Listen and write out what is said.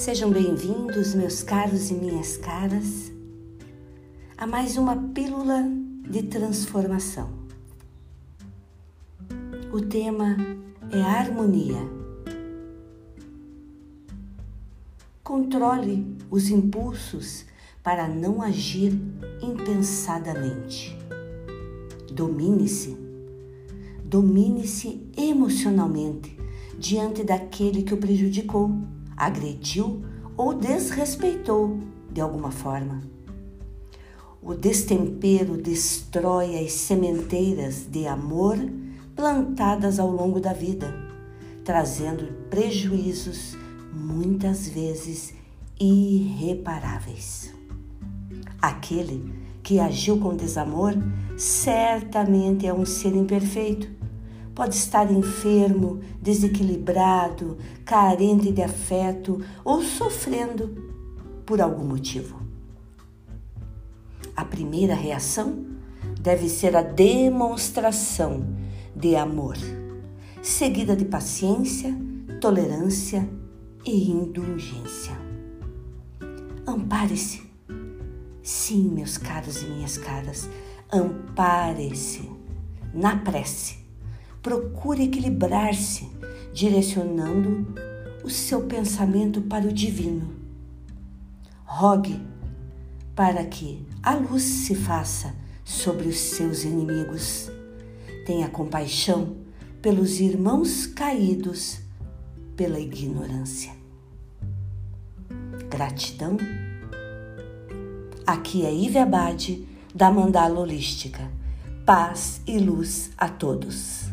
Sejam bem-vindos, meus caros e minhas caras, a mais uma pílula de transformação. O tema é harmonia. Controle os impulsos para não agir impensadamente. Domine-se. Domine-se emocionalmente diante daquele que o prejudicou agrediu ou desrespeitou de alguma forma. O destempero destrói as sementeiras de amor plantadas ao longo da vida, trazendo prejuízos muitas vezes irreparáveis. Aquele que agiu com desamor certamente é um ser imperfeito Pode estar enfermo, desequilibrado, carente de afeto ou sofrendo por algum motivo. A primeira reação deve ser a demonstração de amor, seguida de paciência, tolerância e indulgência. Ampare-se. Sim, meus caros e minhas caras, ampare-se na prece procure equilibrar-se, direcionando o seu pensamento para o divino. Rogue para que a luz se faça sobre os seus inimigos. Tenha compaixão pelos irmãos caídos pela ignorância. Gratidão. Aqui é Ive Abade, da Mandala Holística. Paz e luz a todos.